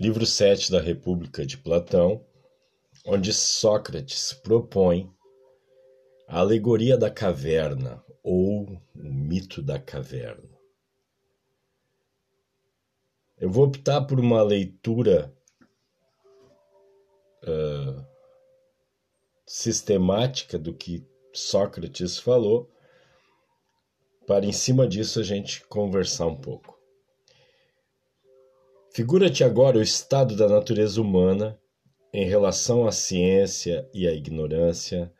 livro 7 da República de Platão, onde Sócrates propõe a alegoria da caverna ou o mito da caverna. Eu vou optar por uma leitura uh, sistemática do que Sócrates falou, para em cima disso a gente conversar um pouco. Figura-te agora o estado da natureza humana em relação à ciência e à ignorância,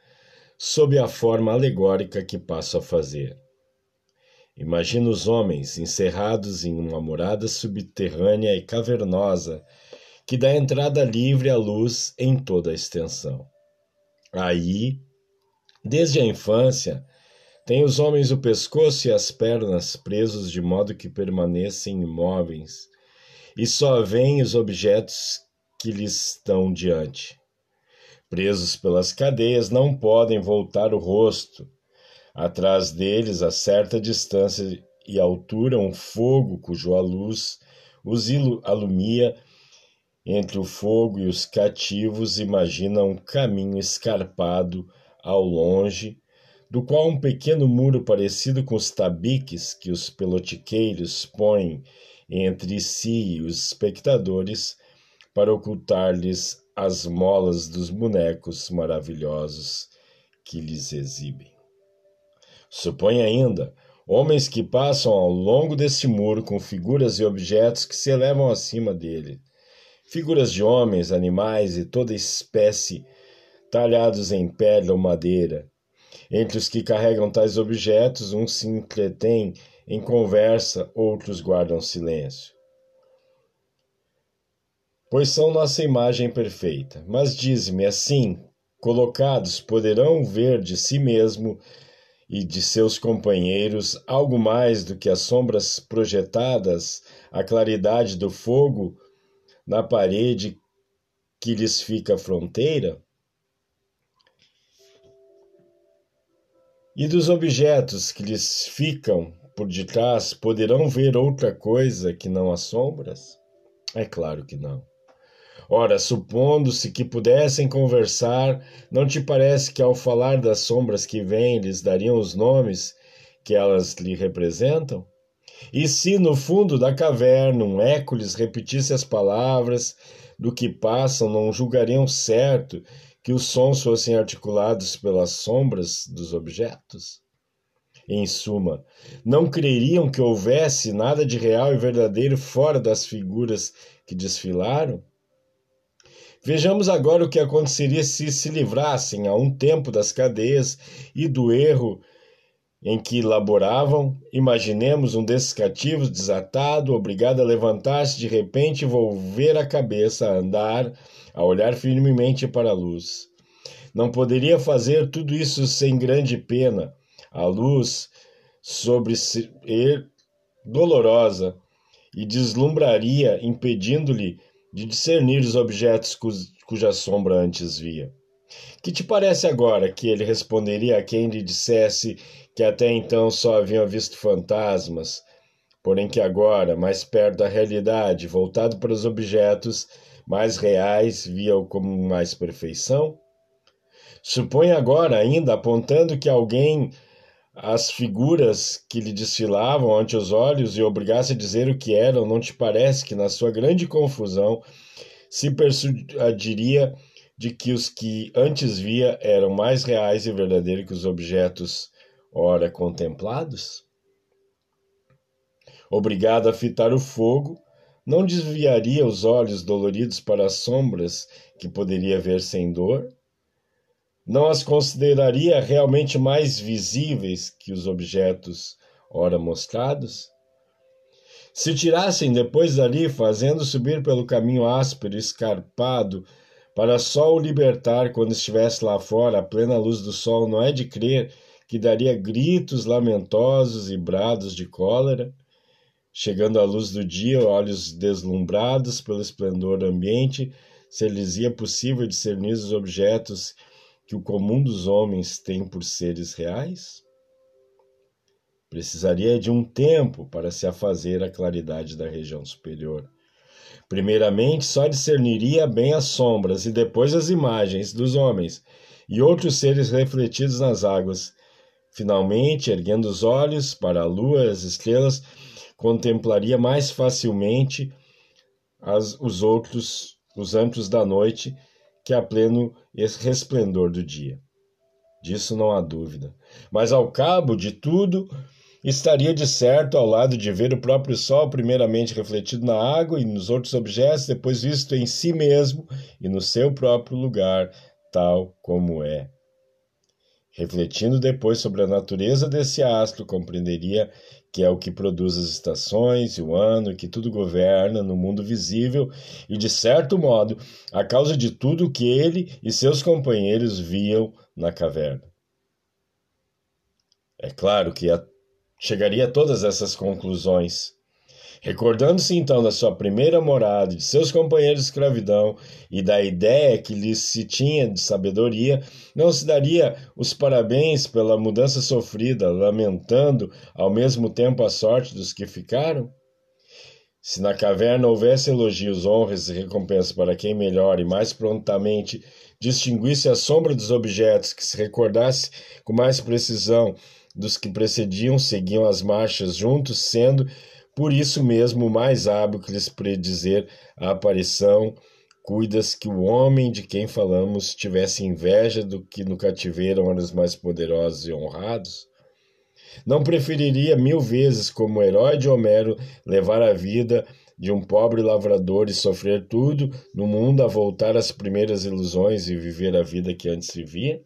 sob a forma alegórica que passo a fazer. Imagina os homens encerrados em uma morada subterrânea e cavernosa que dá entrada livre à luz em toda a extensão. Aí, desde a infância, têm os homens o pescoço e as pernas presos de modo que permanecem imóveis e só veem os objetos que lhes estão diante. Presos pelas cadeias, não podem voltar o rosto. Atrás deles, a certa distância e altura, um fogo cujo a luz os alumia. Entre o fogo e os cativos, imagina um caminho escarpado ao longe, do qual um pequeno muro parecido com os tabiques que os pelotiqueiros põem entre si e os espectadores para ocultar-lhes as molas dos bonecos maravilhosos que lhes exibem. Supõe ainda homens que passam ao longo desse muro com figuras e objetos que se elevam acima dele, figuras de homens, animais e toda espécie talhados em pele ou madeira. Entre os que carregam tais objetos, uns se entretêm em conversa, outros guardam silêncio. Pois são nossa imagem perfeita. Mas dize-me assim: colocados poderão ver de si mesmo e de seus companheiros algo mais do que as sombras projetadas, a claridade do fogo na parede que lhes fica fronteira? E dos objetos que lhes ficam por detrás poderão ver outra coisa que não as sombras? É claro que não. Ora, supondo-se que pudessem conversar, não te parece que ao falar das sombras que vêm lhes dariam os nomes que elas lhe representam? E se no fundo da caverna um eco lhes repetisse as palavras do que passam, não julgariam certo que os sons fossem articulados pelas sombras dos objetos? Em suma, não creriam que houvesse nada de real e verdadeiro fora das figuras que desfilaram? Vejamos agora o que aconteceria se se livrassem a um tempo das cadeias e do erro em que laboravam. Imaginemos um desses cativos desatado, obrigado a levantar-se de repente e volver a cabeça, a andar, a olhar firmemente para a luz. Não poderia fazer tudo isso sem grande pena a luz sobre ele dolorosa e deslumbraria, impedindo-lhe de discernir os objetos cuja sombra antes via. Que te parece agora que ele responderia a quem lhe dissesse que até então só haviam visto fantasmas, porém que agora, mais perto da realidade, voltado para os objetos mais reais, via-o como mais perfeição? Supõe agora, ainda apontando que alguém as figuras que lhe desfilavam ante os olhos e obrigasse a dizer o que eram, não te parece que, na sua grande confusão, se persuadiria de que os que antes via eram mais reais e verdadeiros que os objetos ora contemplados? Obrigado a fitar o fogo, não desviaria os olhos doloridos para as sombras que poderia ver sem dor? não as consideraria realmente mais visíveis que os objetos ora mostrados? Se tirassem depois dali, fazendo subir pelo caminho áspero escarpado, para só o libertar quando estivesse lá fora, à plena luz do sol, não é de crer que daria gritos lamentosos e brados de cólera? Chegando à luz do dia, olhos deslumbrados pelo esplendor ambiente, se lhes ia possível discernir os objetos que o comum dos homens tem por seres reais? Precisaria de um tempo para se afazer a claridade da região superior. Primeiramente, só discerniria bem as sombras e depois as imagens dos homens e outros seres refletidos nas águas. Finalmente, erguendo os olhos para a lua e as estrelas, contemplaria mais facilmente as, os outros, os antros da noite, que a pleno resplendor do dia. Disso não há dúvida. Mas ao cabo de tudo, estaria de certo ao lado de ver o próprio sol, primeiramente refletido na água e nos outros objetos, depois visto em si mesmo e no seu próprio lugar, tal como é. Refletindo depois sobre a natureza desse astro, compreenderia que é o que produz as estações e o ano, que tudo governa no mundo visível e, de certo modo, a causa de tudo que ele e seus companheiros viam na caverna. É claro que chegaria a todas essas conclusões Recordando-se então da sua primeira morada, de seus companheiros de escravidão e da ideia que lhes se tinha de sabedoria, não se daria os parabéns pela mudança sofrida, lamentando ao mesmo tempo a sorte dos que ficaram? Se na caverna houvesse elogios, honras e recompensas para quem melhor e mais prontamente distinguisse a sombra dos objetos, que se recordasse com mais precisão dos que precediam, seguiam as marchas juntos, sendo por isso mesmo, mais hábil que lhes predizer a aparição, cuidas que o homem de quem falamos tivesse inveja do que no cativeiro eram os mais poderosos e honrados? Não preferiria mil vezes, como herói de Homero, levar a vida de um pobre lavrador e sofrer tudo no mundo a voltar às primeiras ilusões e viver a vida que antes vivia?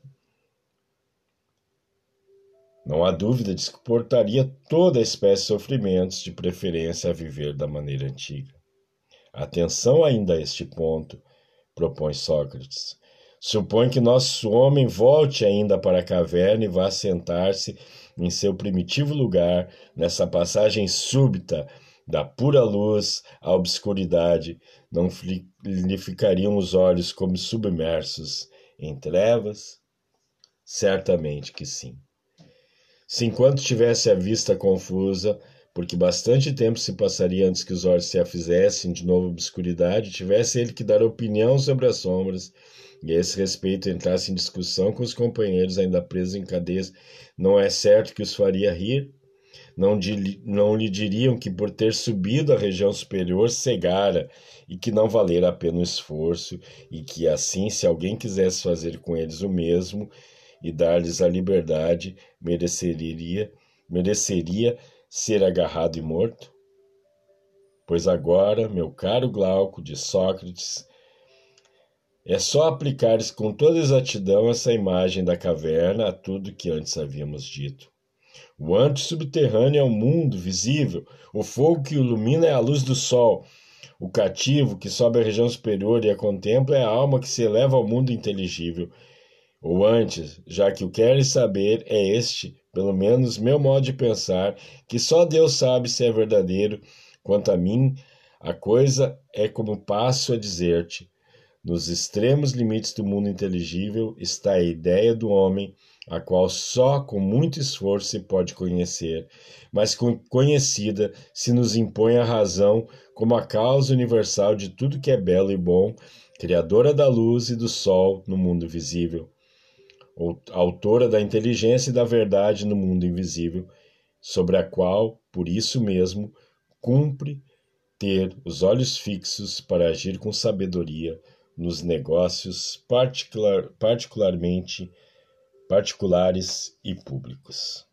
Não há dúvida de que portaria toda espécie de sofrimentos, de preferência a viver da maneira antiga. Atenção ainda a este ponto, propõe Sócrates. Supõe que nosso homem volte ainda para a caverna e vá sentar-se em seu primitivo lugar, nessa passagem súbita da pura luz à obscuridade, não lhe ficariam os olhos como submersos em trevas? Certamente que sim. Se enquanto tivesse a vista confusa, porque bastante tempo se passaria antes que os olhos se afizessem de novo obscuridade, tivesse ele que dar opinião sobre as sombras, e a esse respeito entrasse em discussão com os companheiros ainda presos em cadeias, não é certo que os faria rir? Não, não lhe diriam que por ter subido à região superior cegara e que não valera a pena o esforço, e que assim, se alguém quisesse fazer com eles o mesmo, e dar-lhes a liberdade, mereceria, mereceria ser agarrado e morto? Pois agora, meu caro Glauco de Sócrates, é só aplicares com toda exatidão essa imagem da caverna a tudo que antes havíamos dito. O antes subterrâneo é o mundo visível, o fogo que ilumina é a luz do sol. O cativo que sobe à região superior e a contempla é a alma que se eleva ao mundo inteligível. Ou antes, já que o queres saber é este, pelo menos meu modo de pensar, que só Deus sabe se é verdadeiro. Quanto a mim, a coisa é como passo a dizer-te. Nos extremos limites do mundo inteligível está a ideia do homem, a qual só com muito esforço se pode conhecer, mas conhecida se nos impõe a razão como a causa universal de tudo que é belo e bom, criadora da luz e do sol no mundo visível autora da inteligência e da verdade no mundo invisível, sobre a qual, por isso mesmo, cumpre ter os olhos fixos para agir com sabedoria nos negócios particular, particularmente particulares e públicos.